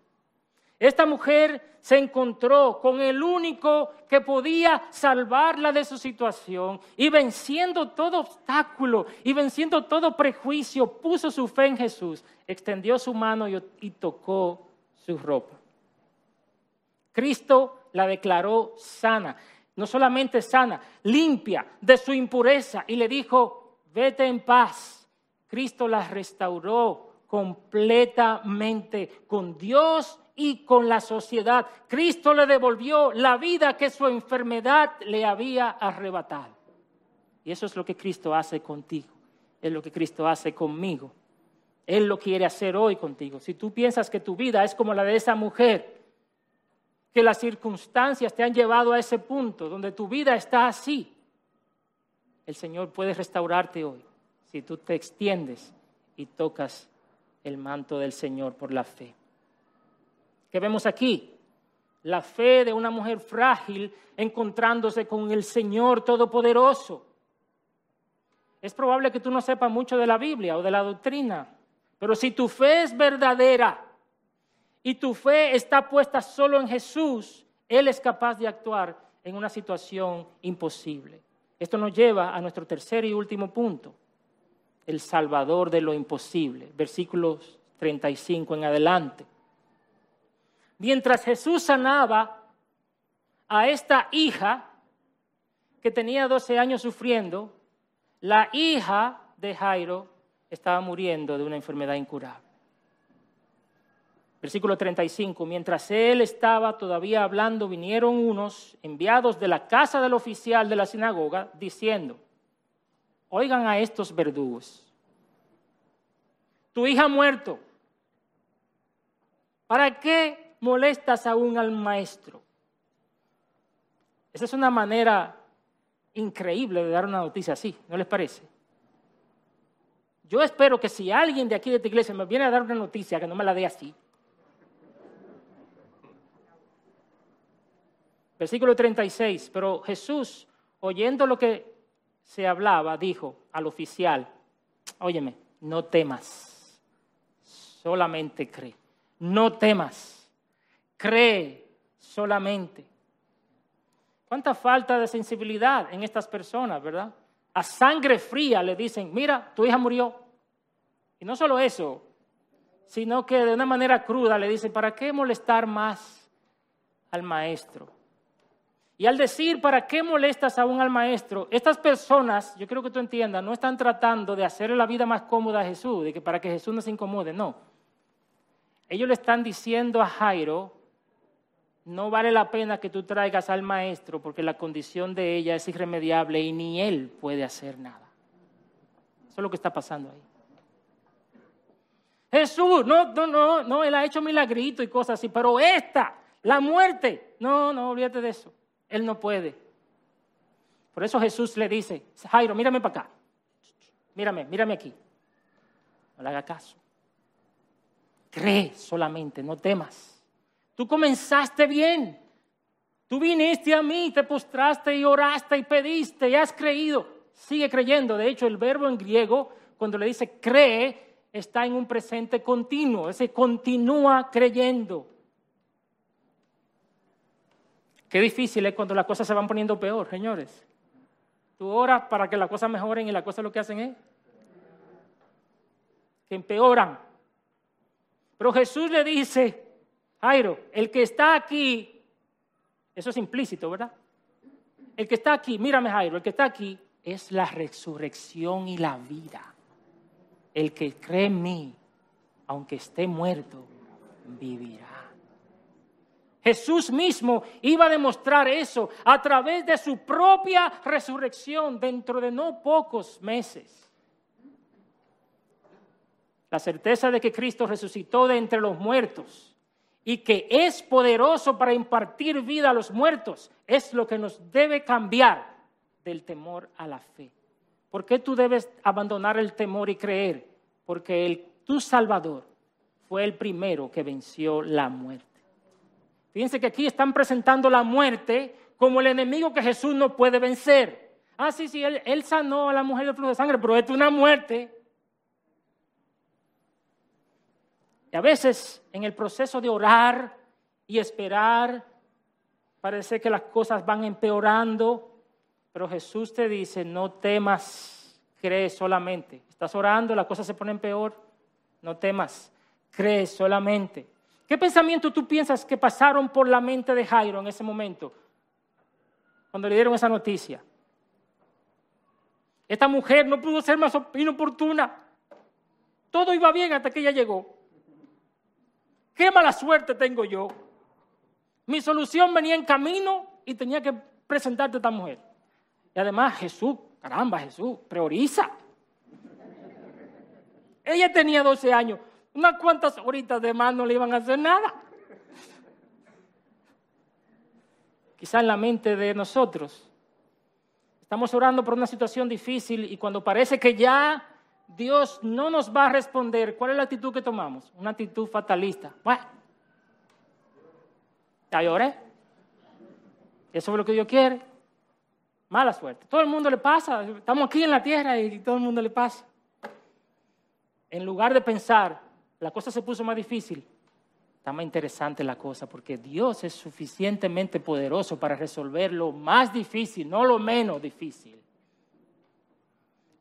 Esta mujer se encontró con el único que podía salvarla de su situación y venciendo todo obstáculo y venciendo todo prejuicio, puso su fe en Jesús, extendió su mano y, tocó su ropa. Cristo la declaró sana, no solamente sana, limpia de su impureza y le dijo, vete en paz. Cristo la restauró completamente con Dios y con la sociedad. Cristo le devolvió la vida que su enfermedad le había arrebatado. Y eso es lo que Cristo hace contigo. Es lo que Cristo hace conmigo. Él lo quiere hacer hoy contigo. Si tú piensas que tu vida es como la de esa mujer, que las circunstancias te han llevado a ese punto donde tu vida está así, el Señor puede restaurarte hoy si tú te extiendes y tocas el manto del Señor por la fe. ¿Qué vemos aquí? La fe de una mujer frágil encontrándose con el Señor Todopoderoso. Es probable que tú no sepas mucho de la Biblia o de la doctrina, pero si tu fe es verdadera y tu fe está puesta solo en Jesús, Él es capaz de actuar en una situación imposible. Esto nos lleva a nuestro tercer y último punto el Salvador de lo imposible. Versículos 35 en adelante. Mientras Jesús sanaba a esta hija que tenía 12 años sufriendo, la hija de Jairo estaba muriendo de una enfermedad incurable. Versículo 35, mientras él estaba todavía hablando, vinieron unos enviados de la casa del oficial de la sinagoga diciendo, Oigan a estos verdugos. Tu hija ha muerto. ¿Para qué molestas aún al maestro? Esa es una manera increíble de dar una noticia así, ¿no les parece? Yo espero que si alguien de aquí de esta iglesia me viene a dar una noticia, que no me la dé así. Versículo 36, pero Jesús, oyendo lo que se hablaba, dijo al oficial, óyeme, no temas, solamente cree, no temas, cree solamente. ¿Cuánta falta de sensibilidad en estas personas, verdad? A sangre fría le dicen, mira, tu hija murió. Y no solo eso, sino que de una manera cruda le dicen, ¿para qué molestar más al maestro? Y al decir, ¿para qué molestas aún al maestro? Estas personas, yo creo que tú entiendas, no están tratando de hacerle la vida más cómoda a Jesús, de que para que Jesús no se incomode, no. Ellos le están diciendo a Jairo, no vale la pena que tú traigas al maestro porque la condición de ella es irremediable y ni él puede hacer nada. Eso es lo que está pasando ahí. Jesús, no, no, no, no, él ha hecho milagritos y cosas así, pero esta, la muerte, no, no, olvídate de eso. Él no puede. Por eso Jesús le dice, Jairo, mírame para acá. Mírame, mírame aquí. No le haga caso. Cree solamente, no temas. Tú comenzaste bien. Tú viniste a mí, te postraste y oraste y pediste y has creído. Sigue creyendo. De hecho, el verbo en griego, cuando le dice cree, está en un presente continuo. Ese continúa creyendo. Qué difícil es cuando las cosas se van poniendo peor, señores. Tú oras para que las cosas mejoren y las cosas lo que hacen es que empeoran. Pero Jesús le dice, Jairo, el que está aquí, eso es implícito, ¿verdad? El que está aquí, mírame Jairo, el que está aquí es la resurrección y la vida. El que cree en mí, aunque esté muerto, vivirá. Jesús mismo iba a demostrar eso a través de su propia resurrección dentro de no pocos meses. La certeza de que Cristo resucitó de entre los muertos y que es poderoso para impartir vida a los muertos es lo que nos debe cambiar del temor a la fe. ¿Por qué tú debes abandonar el temor y creer? Porque el, tu Salvador fue el primero que venció la muerte. Fíjense que aquí están presentando la muerte como el enemigo que Jesús no puede vencer. Ah, sí, sí, él, sanó a la mujer del flujo de sangre, pero esto es una muerte. Y a veces en el proceso de orar y esperar, parece que las cosas van empeorando, pero Jesús te dice, no temas, cree solamente. Estás orando, las cosas se ponen peor, no temas, cree solamente. ¿Qué pensamiento tú piensas que pasaron por la mente de Jairo en ese momento? Cuando le dieron esa noticia. Esta mujer no pudo ser más inoportuna. Todo iba bien hasta que ella llegó. Qué mala suerte tengo yo. Mi solución venía en camino y tenía que presentarte a esta mujer. Y además Jesús, caramba Jesús, prioriza. Ella tenía 12 años unas cuantas horitas de más no le iban a hacer nada. Quizá en la mente de nosotros estamos orando por una situación difícil y cuando parece que ya Dios no nos va a responder, ¿cuál es la actitud que tomamos? Una actitud fatalista. Bueno, lloré. Eso es lo que Dios quiere. Mala suerte. Todo el mundo le pasa. Estamos aquí en la tierra y todo el mundo le pasa. En lugar de pensar, la cosa se puso más difícil. Está más interesante la cosa porque Dios es suficientemente poderoso para resolver lo más difícil, no lo menos difícil.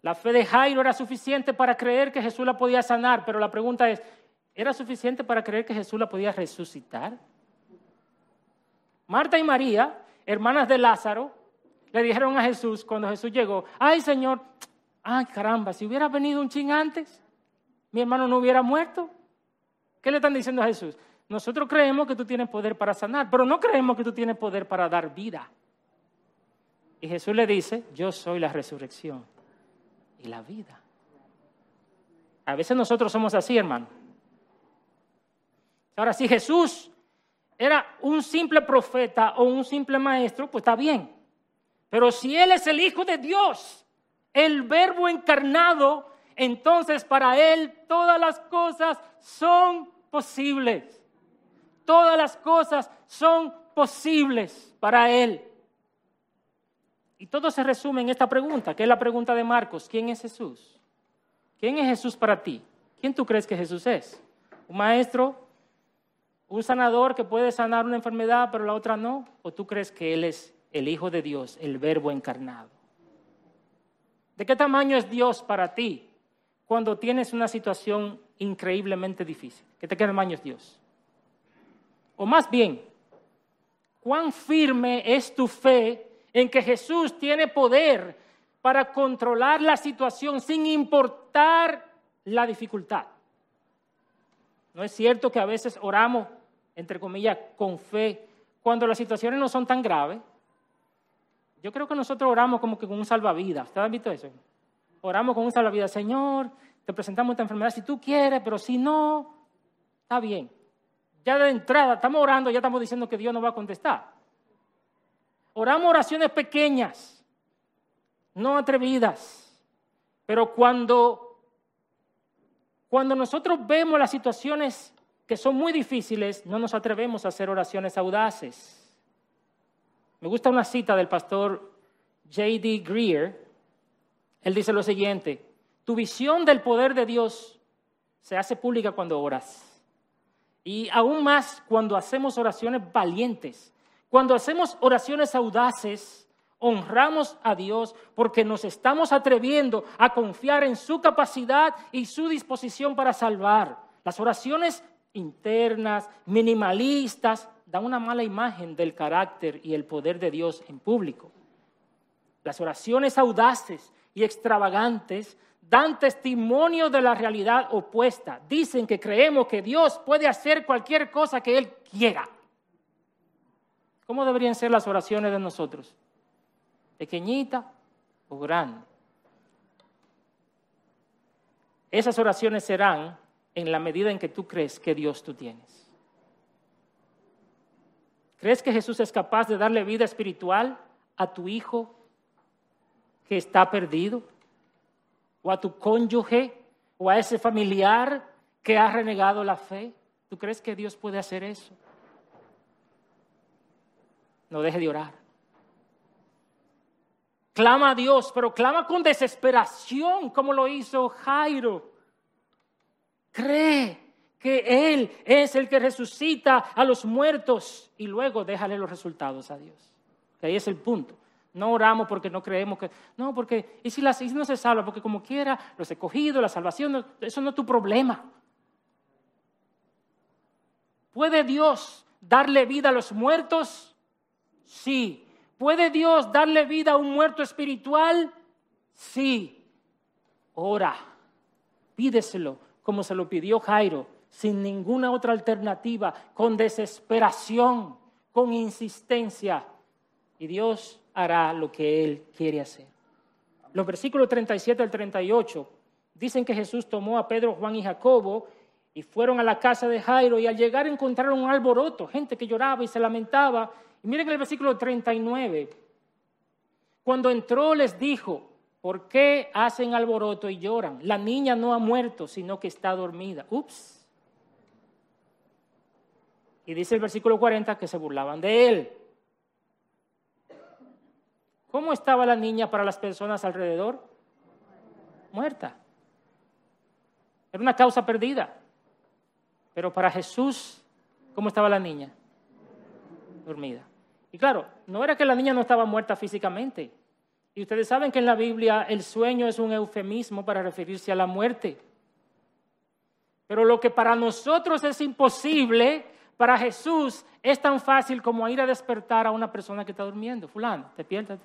La fe de Jairo era suficiente para creer que Jesús la podía sanar, pero la pregunta es, ¿era suficiente para creer que Jesús la podía resucitar? Marta y María, hermanas de Lázaro, le dijeron a Jesús cuando Jesús llegó, ay Señor, ay caramba, si hubiera venido un ching antes, mi hermano no hubiera muerto. ¿Qué le están diciendo a Jesús? Nosotros creemos que tú tienes poder para sanar, pero no creemos que tú tienes poder para dar vida. Y Jesús le dice, yo soy la resurrección y la vida. A veces nosotros somos así, hermano. Ahora, si Jesús era un simple profeta o un simple maestro, pues está bien. Pero si Él es el Hijo de Dios, el Verbo encarnado, entonces para Él todas las cosas son posibles. Todas las cosas son posibles para Él. Y todo se resume en esta pregunta, que es la pregunta de Marcos. ¿Quién es Jesús? ¿Quién es Jesús para ti? ¿Quién tú crees que Jesús es? ¿Un maestro? ¿Un sanador que puede sanar una enfermedad pero la otra no? ¿O tú crees que Él es el Hijo de Dios, el Verbo encarnado? ¿De qué tamaño es Dios para ti? cuando tienes una situación increíblemente difícil, que te queda tamaño es Dios. O más bien, cuán firme es tu fe en que Jesús tiene poder para controlar la situación sin importar la dificultad. ¿No es cierto que a veces oramos, entre comillas, con fe, cuando las situaciones no son tan graves? Yo creo que nosotros oramos como que con un salvavidas. ¿Ustedes han visto eso? oramos con un vida, Señor, te presentamos esta enfermedad si tú quieres, pero si no, está bien. Ya de entrada, estamos orando, ya estamos diciendo que Dios no va a contestar. Oramos oraciones pequeñas, no atrevidas, pero cuando, cuando nosotros vemos las situaciones que son muy difíciles, no nos atrevemos a hacer oraciones audaces. Me gusta una cita del pastor J.D. Greer, él dice lo siguiente, tu visión del poder de Dios se hace pública cuando oras. Y aún más cuando hacemos oraciones valientes, cuando hacemos oraciones audaces, honramos a Dios porque nos estamos atreviendo a confiar en su capacidad y su disposición para salvar. Las oraciones internas, minimalistas, dan una mala imagen del carácter y el poder de Dios en público. Las oraciones audaces y extravagantes dan testimonio de la realidad opuesta. Dicen que creemos que Dios puede hacer cualquier cosa que Él quiera. ¿Cómo deberían ser las oraciones de nosotros? ¿Pequeñita o grande? Esas oraciones serán en la medida en que tú crees que Dios tú tienes. ¿Crees que Jesús es capaz de darle vida espiritual a tu hijo que está perdido? ¿O a tu cónyuge? ¿O a ese familiar que ha renegado la fe? ¿Tú crees que Dios puede hacer eso? No deje de orar. Clama a Dios, pero clama con desesperación, como lo hizo Jairo. Cree que Él es el que resucita a los muertos y luego déjale los resultados a Dios. Ahí es el punto. No oramos porque no creemos que... No, porque... ¿Y si, no se salva? Porque como quiera, los escogidos, la salvación, eso no es tu problema. ¿Puede Dios darle vida a los muertos? Sí. ¿Puede Dios darle vida a un muerto espiritual? Sí. Ora. Pídeselo como se lo pidió Jairo, sin ninguna otra alternativa, con desesperación, con insistencia. Y Dios hará lo que Él quiere hacer. Los versículos 37 al 38 dicen que Jesús tomó a Pedro, Juan y Jacobo y fueron a la casa de Jairo y al llegar encontraron un alboroto, gente que lloraba y se lamentaba. Y miren el versículo 39. Cuando entró les dijo, ¿por qué hacen alboroto y lloran? La niña no ha muerto, sino que está dormida. Ups. Y dice el versículo 40 que se burlaban de él. ¿Cómo estaba la niña para las personas alrededor? Muerta. Era una causa perdida. Pero para Jesús, ¿cómo estaba la niña? Dormida. Y claro, no era que la niña no estaba muerta físicamente. Y ustedes saben que en la Biblia el sueño es un eufemismo para referirse a la muerte. Pero lo que para nosotros es imposible, para Jesús es tan fácil como ir a despertar a una persona que está durmiendo. Fulano, despiértate.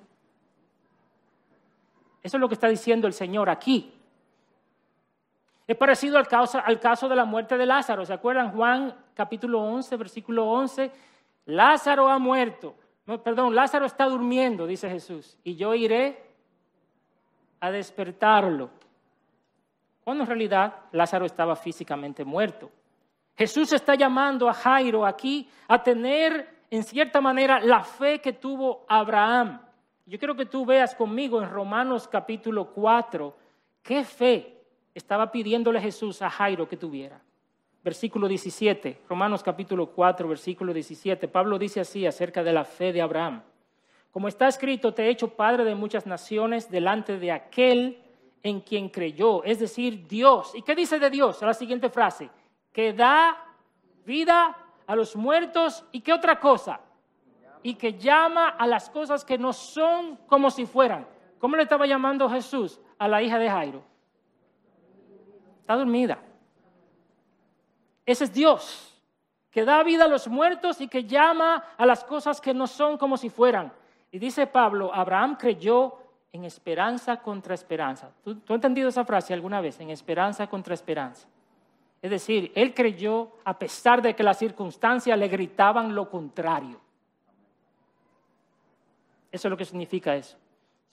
Eso es lo que está diciendo el Señor aquí. Es parecido al caso, al caso de la muerte de Lázaro. ¿Se acuerdan? Juan capítulo 11, versículo 11. Lázaro ha muerto. perdón, Lázaro está durmiendo, dice Jesús. Y yo iré a despertarlo. Cuando en realidad Lázaro estaba físicamente muerto. Jesús está llamando a Jairo aquí a tener en cierta manera la fe que tuvo Abraham. Yo quiero que tú veas conmigo en Romanos capítulo 4 qué fe estaba pidiéndole Jesús a Jairo que tuviera. Versículo 17, Romanos capítulo 4, versículo 17. Pablo dice así acerca de la fe de Abraham. Como está escrito, te he hecho padre de muchas naciones delante de aquel en quien creyó, es decir, Dios. ¿Y qué dice de Dios? La siguiente frase, que da vida a los muertos y qué otra cosa? Y que llama a las cosas que no son como si fueran. ¿Cómo le estaba llamando Jesús a la hija de Jairo? Está dormida. Ese es Dios, que da vida a los muertos y que llama a las cosas que no son como si fueran. Y dice Pablo, Abraham creyó en esperanza contra esperanza. ¿Tú, ¿Tú, has entendido esa frase alguna vez? En esperanza contra esperanza. Es decir, él creyó a pesar de que las circunstancias le gritaban lo contrario. Eso es lo que significa eso.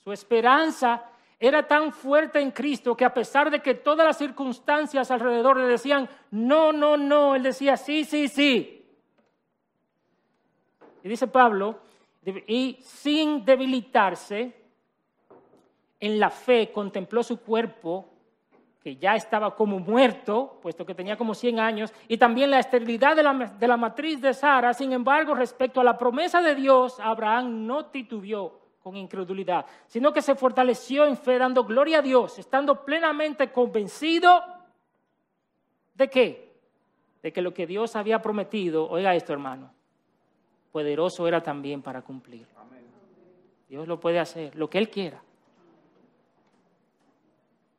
Su esperanza era tan fuerte en Cristo que a pesar de que todas las circunstancias alrededor le decían, no, no, no, él decía, sí, sí, sí. Y dice Pablo, y sin debilitarse en la fe, contempló su cuerpo, que ya estaba como muerto, puesto que tenía como 100 años, y también la esterilidad de la, de la matriz de Sara. Sin embargo, respecto a la promesa de Dios, Abraham no titubeó con incredulidad, sino que se fortaleció en fe, dando gloria a Dios, estando plenamente convencido de qué? De que lo que Dios había prometido, oiga esto hermano, poderoso era también para cumplir. Dios lo puede hacer, lo que Él quiera.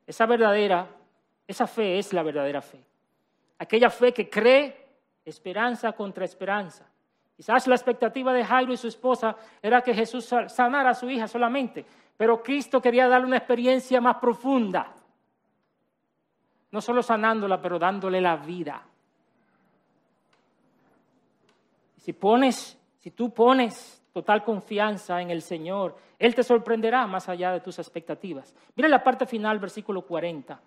Esa verdadera, esa fe es la verdadera fe. Aquella fe que cree esperanza contra esperanza Quizás la expectativa de Jairo y su esposa era que Jesús sanara a su hija solamente, pero Cristo quería darle una experiencia más profunda. No solo sanándola, pero dándole la vida. Si pones, Si tú pones total confianza en el Señor, Él te sorprenderá más allá de tus expectativas. Mira la parte final, versículo 40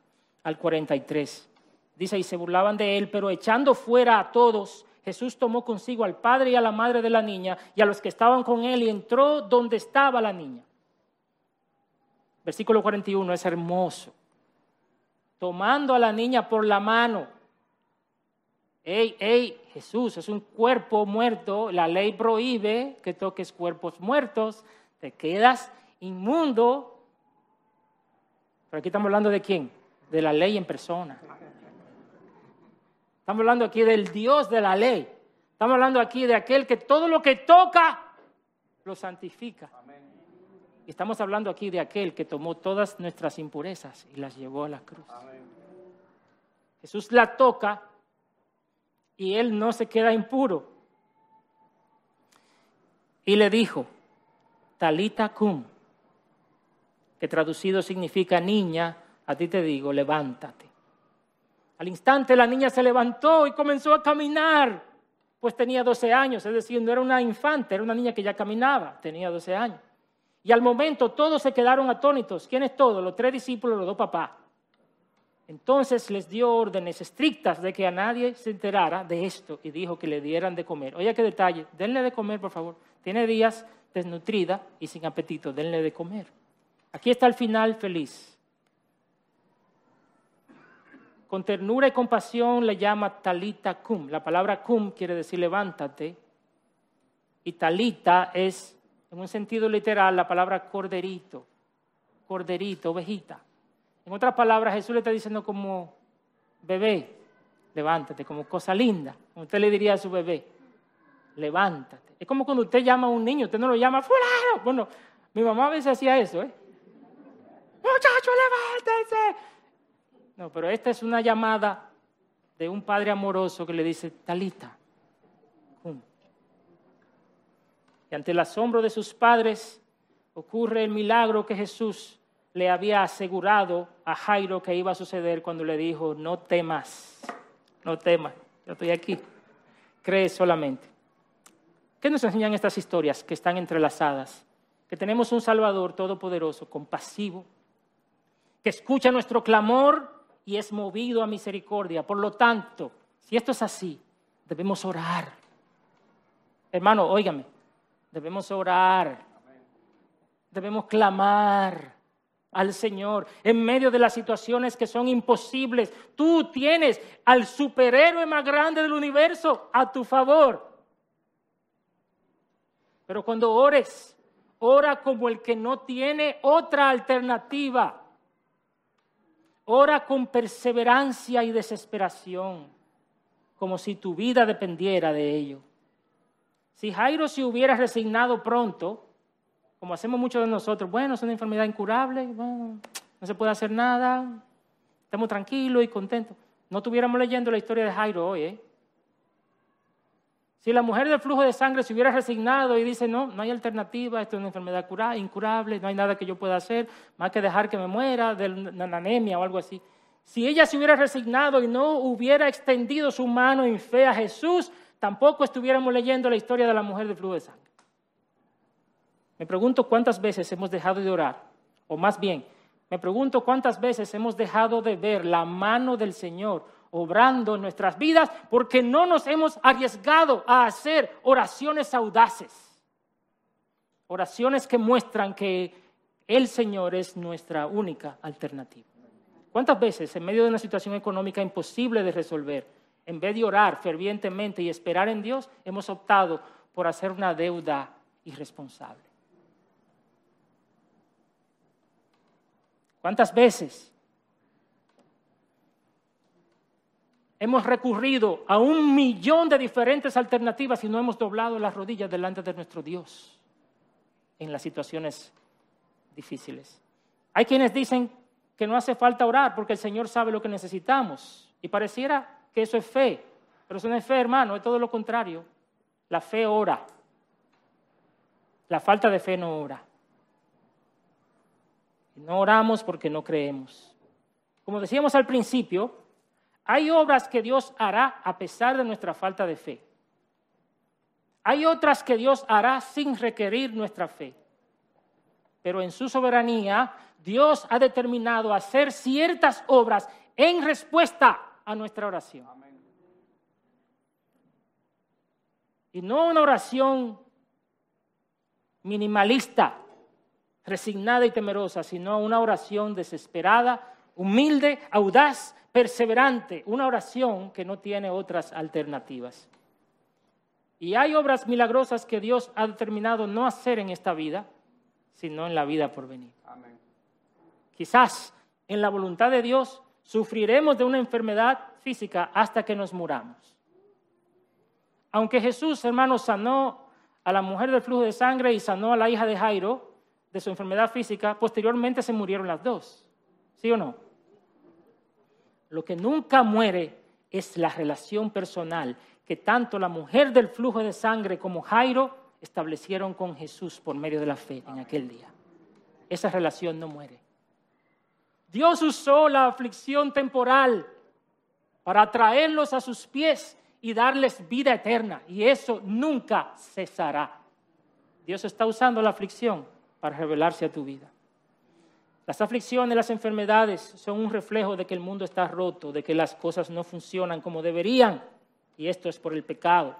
al 43. Dice, y se burlaban de Él, pero echando fuera a todos, Jesús tomó consigo al padre y a la madre de la niña y a los que estaban con Él y entró donde estaba la niña. Versículo 41 es hermoso. Tomando a la niña por la mano. Ey, ey, Jesús es un cuerpo muerto. La ley prohíbe que toques cuerpos muertos. Te quedas inmundo. Pero aquí estamos hablando de quién? De la ley en persona. Estamos hablando aquí del Dios de la ley. Estamos hablando aquí de aquel que todo lo que toca lo santifica. Y estamos hablando aquí de aquel que tomó todas nuestras impurezas y las llevó a la cruz. Jesús la toca y él no se queda impuro. Y le dijo, Talita cum, que traducido significa niña, a ti te digo, levántate. Al instante la niña se levantó y comenzó a caminar, pues tenía 12 años, es decir, no era una infante, era una niña que ya caminaba, tenía 12 años. Y al momento todos se quedaron atónitos. ¿Quiénes todos? Los tres discípulos, los dos papás. Entonces les dio órdenes estrictas de que a nadie se enterara de esto y dijo que le dieran de comer. Oye, qué detalle, denle de comer, por favor. Tiene días desnutrida y sin apetito, denle de comer. Aquí está el final feliz. Con ternura y compasión le llama talita cum. La palabra cum quiere decir levántate. Y talita es, en un sentido literal, la palabra corderito. Corderito, ovejita. En otras palabras, Jesús le está diciendo como bebé, levántate, como cosa linda. Como usted le diría a su bebé, levántate. Es como cuando usted llama a un niño, usted no lo llama fulano. Bueno, mi mamá a veces hacía eso, ¿eh? Muchacho, levántense. No, pero esta es una llamada de un padre amoroso que le dice, Talita. Y ante el asombro de sus padres ocurre el milagro que Jesús le había asegurado a Jairo que iba a suceder cuando le dijo, no temas, no temas, yo estoy aquí, cree solamente. ¿Qué nos enseñan estas historias que están entrelazadas? Que tenemos un Salvador todopoderoso, compasivo, que escucha nuestro clamor y es movido a misericordia. Por lo tanto, si esto es así, debemos orar. Hermano, óigame, debemos orar, debemos clamar al Señor en medio de las situaciones que son imposibles. Tú tienes al superhéroe más grande del universo a tu favor. Pero cuando ores, ora como el que no tiene otra alternativa. Ora con perseverancia y desesperación, como si tu vida dependiera de ello. Si Jairo se hubiera resignado pronto, como hacemos muchos de nosotros, bueno, es una enfermedad incurable, no se puede hacer nada, estamos tranquilos y contentos. No estuviéramos leyendo la historia de Jairo hoy, ¿eh? Si la mujer del flujo de sangre se hubiera resignado y dice, no, no hay alternativa, esto es una enfermedad incurable, no hay nada que yo pueda hacer, más que dejar que me muera de anemia o algo así. Si ella se hubiera resignado y no hubiera extendido su mano en fe a Jesús, tampoco estuviéramos leyendo la historia de la mujer del flujo de sangre. Me pregunto cuántas veces hemos dejado de orar, o más bien, me pregunto cuántas veces hemos dejado de ver la mano del Señor obrando en nuestras vidas porque no nos hemos arriesgado a hacer oraciones audaces, oraciones que muestran que el Señor es nuestra única alternativa. ¿Cuántas veces en medio de una situación económica imposible de resolver, en vez de orar fervientemente y esperar en Dios, hemos optado por hacer una deuda irresponsable? ¿Cuántas veces hemos recurrido a un millón de diferentes alternativas y no hemos doblado las rodillas delante de nuestro Dios en las situaciones difíciles? Hay quienes dicen que no hace falta orar porque el Señor sabe lo que necesitamos y pareciera que eso es fe, pero eso no es fe, hermano, es todo lo contrario. La fe ora. La falta de fe no ora. No oramos porque no creemos. Como decíamos al principio, hay obras que Dios hará a pesar de nuestra falta de fe. Hay otras que Dios hará sin requerir nuestra fe. Pero en su soberanía, Dios ha determinado hacer ciertas obras en respuesta a nuestra oración. Y no una oración minimalista, resignada y temerosa, sino una oración desesperada, humilde, audaz, perseverante, una oración que no tiene otras alternativas. Y hay obras milagrosas que Dios ha determinado no hacer en esta vida, sino en la vida por venir. Quizás en la voluntad de Dios sufriremos de una enfermedad física hasta que nos muramos. Aunque Jesús, hermanos, sanó a la mujer del flujo de sangre y sanó a la hija de Jairo de su enfermedad física, posteriormente se murieron las dos. ¿Sí o no? Lo que nunca muere es la relación personal que tanto la mujer del flujo de sangre como Jairo establecieron con Jesús por medio de la fe en aquel día. Esa relación no muere. Dios usó la aflicción temporal para atraerlos a sus pies y darles vida eterna. Y eso nunca cesará. Dios está usando la aflicción para revelarse a tu vida. Las aflicciones, las enfermedades son un reflejo de que el mundo está roto, de que las cosas no funcionan como deberían. Y esto es por el pecado.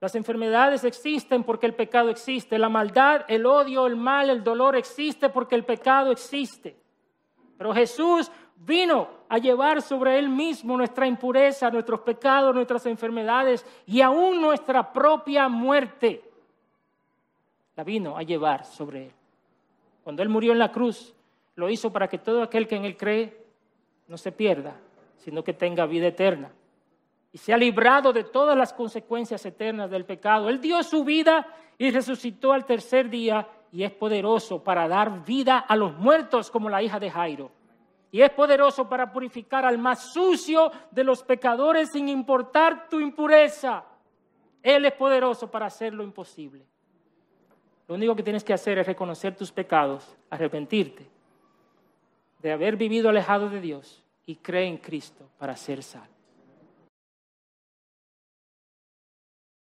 Las enfermedades existen porque el pecado existe. La maldad, el odio, el mal, el dolor existe porque el pecado existe. Pero Jesús vino a llevar sobre Él mismo nuestra impureza, nuestros pecados, nuestras enfermedades y aún nuestra propia muerte. La vino a llevar sobre Él. Cuando Él murió en la cruz, lo hizo para que todo aquel que en Él cree no se pierda, sino que tenga vida eterna. Y se ha librado de todas las consecuencias eternas del pecado. Él dio su vida y resucitó al tercer día y es poderoso para dar vida a los muertos como la hija de Jairo y es poderoso para purificar al más sucio de los pecadores sin importar tu impureza. Él es poderoso para hacer lo imposible. Lo único que tienes que hacer es reconocer tus pecados, arrepentirte de haber vivido alejado de Dios y creer en Cristo para ser salvo.